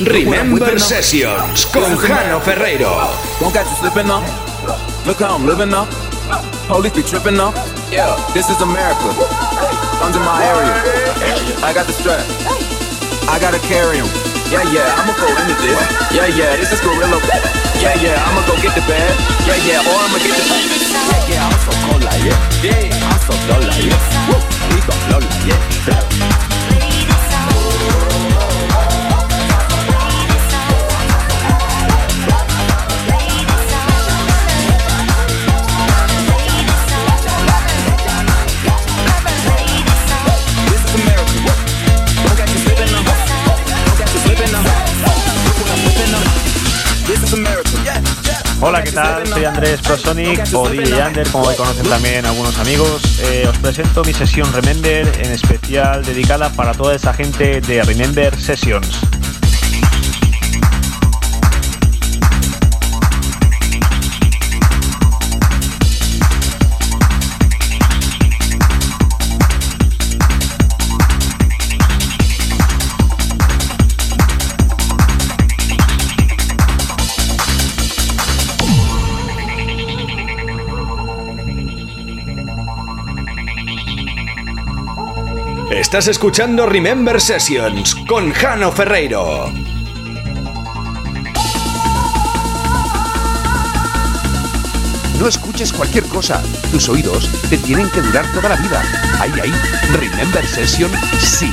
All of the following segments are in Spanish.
Remember Sessions con Jano Ferreiro. Don't got you slipping up. Look how I'm living up. Police be tripping up. Yeah, this is America. Under my area. I got the strap. I gotta carry 'em. Yeah, yeah, I'ma go into this. Yeah, yeah, this is gorilla. Yeah, yeah, I'ma go get the bag. Yeah, yeah, or I'ma get the Yeah, yeah, I'm so cold like yeah. Yeah, I'm so dull like yeah. Woo, we gon' blow like yeah. Hola, ¿qué tal? Soy Andrés Prosonic o DJ Ander, como me conocen también algunos amigos. Eh, os presento mi sesión Remember, en especial dedicada para toda esa gente de Remember Sessions. Estás escuchando Remember Sessions con Jano Ferreiro. No escuches cualquier cosa. Tus oídos te tienen que durar toda la vida. Ahí, ahí. Remember Session, sí.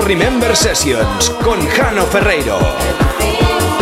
Remember Sessions con Jano Ferreiro.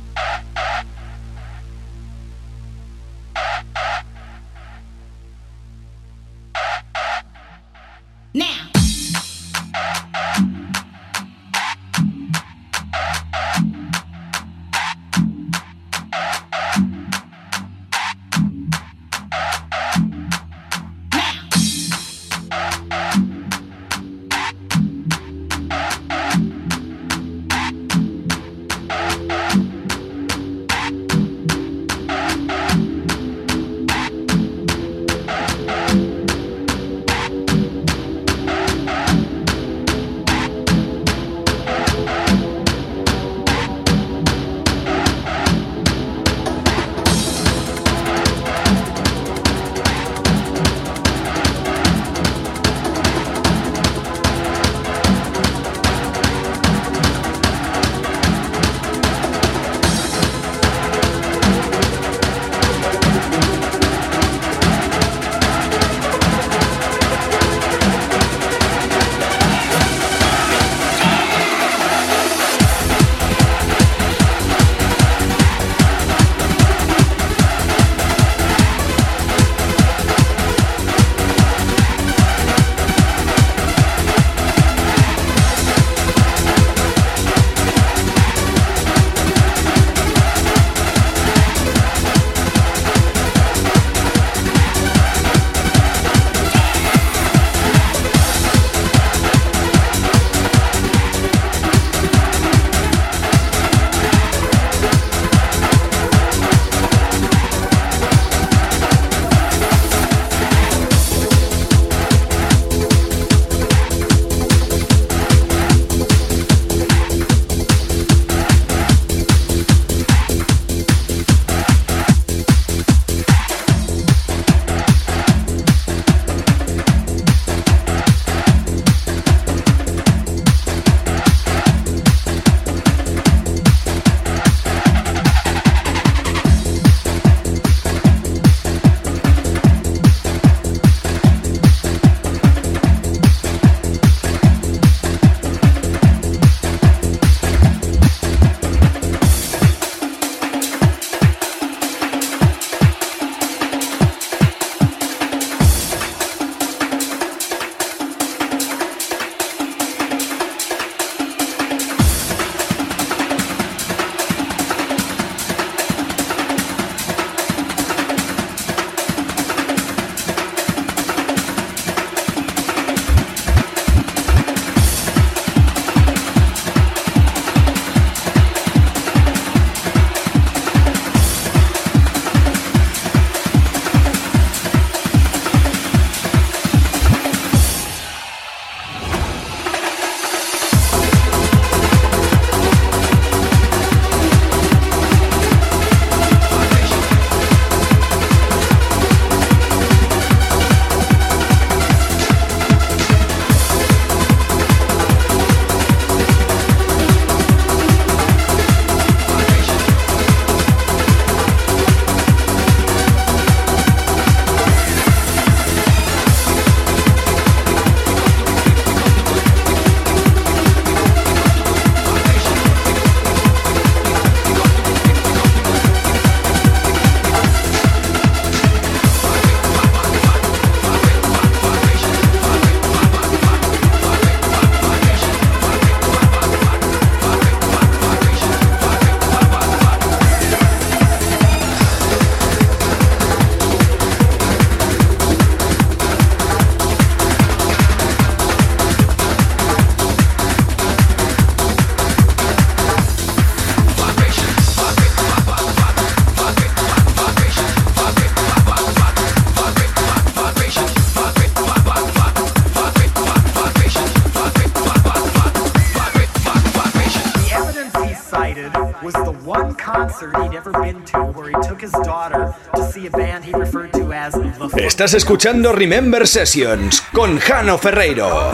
Estás escuchando Remember Sessions con Jano Ferreiro.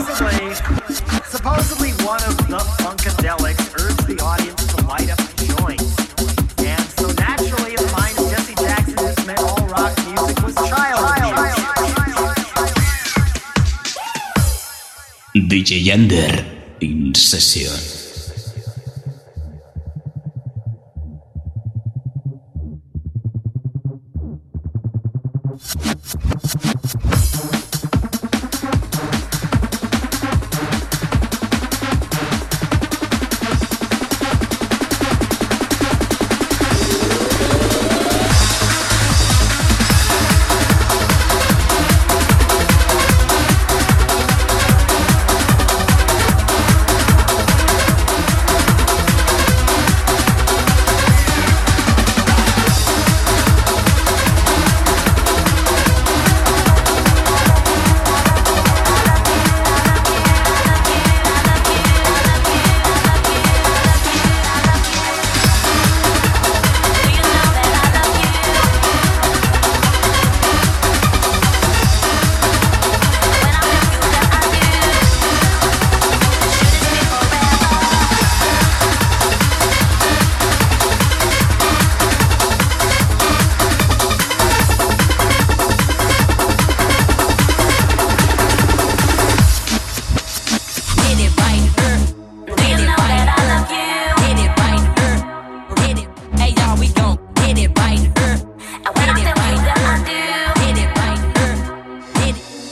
Supposedly one of the Funkadelics urged the audience to light up the joint. And so naturally in the mind of Jesse Jackson, this meant all rock music was child abuse. DJ Yander in session.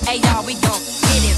Hey y'all, we gon' get it.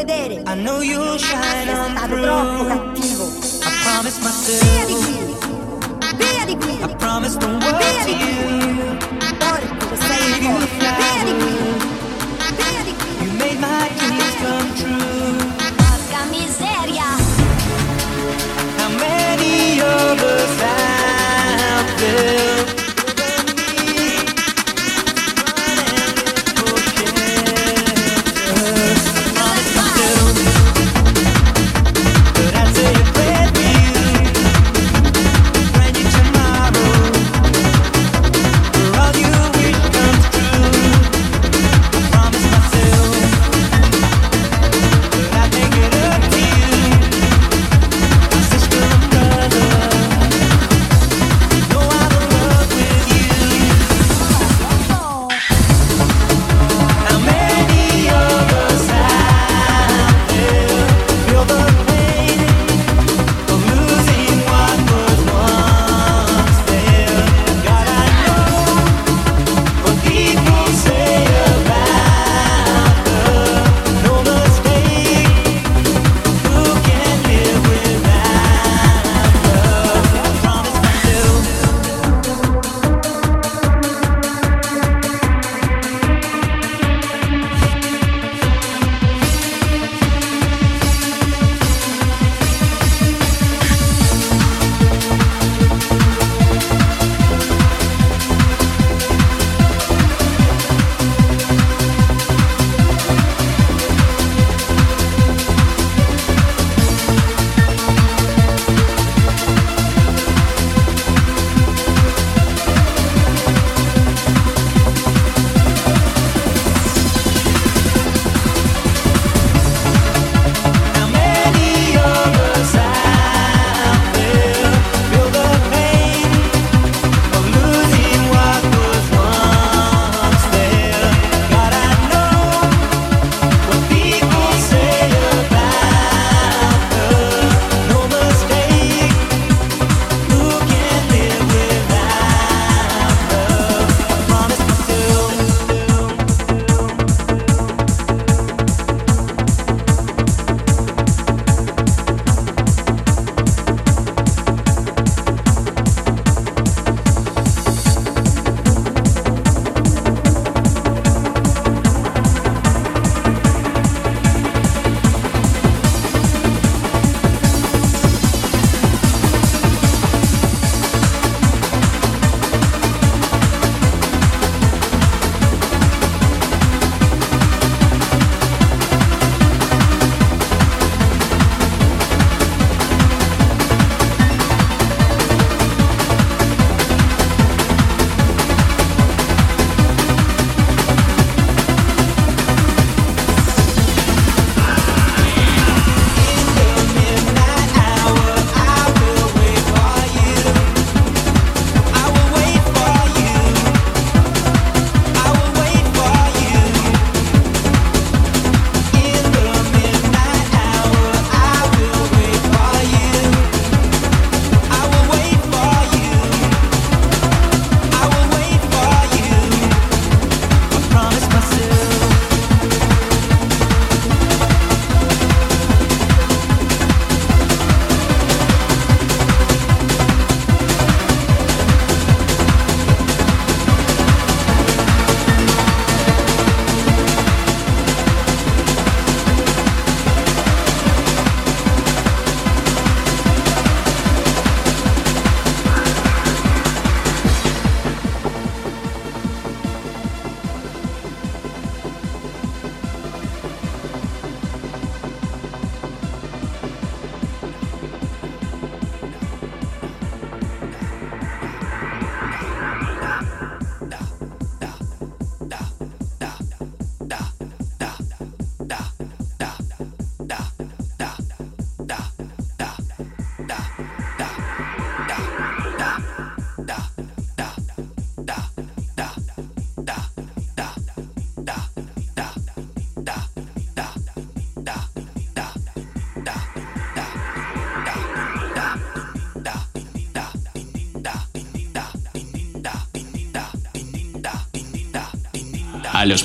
vedere. I know you shine on stato through. troppo cattivo. I promise myself. Via di qui. Via di qui. I promise don't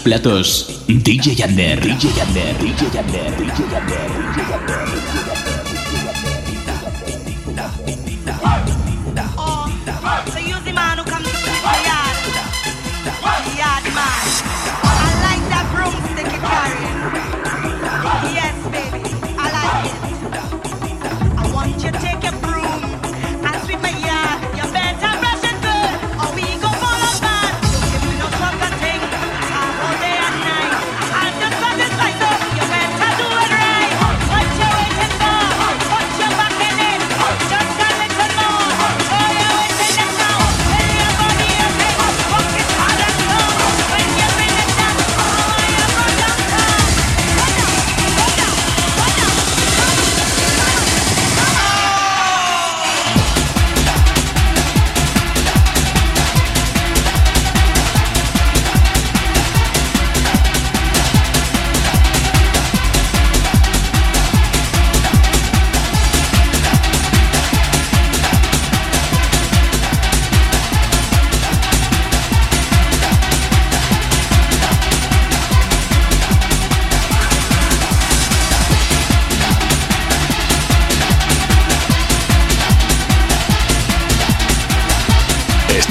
platos DJ Yander DJ Yander DJ Yander DJ Yander, DJ Yander.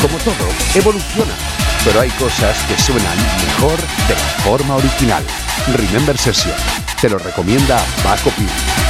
Como todo, evoluciona, pero hay cosas que suenan mejor de la forma original. Remember Session. Te lo recomienda Paco Pino.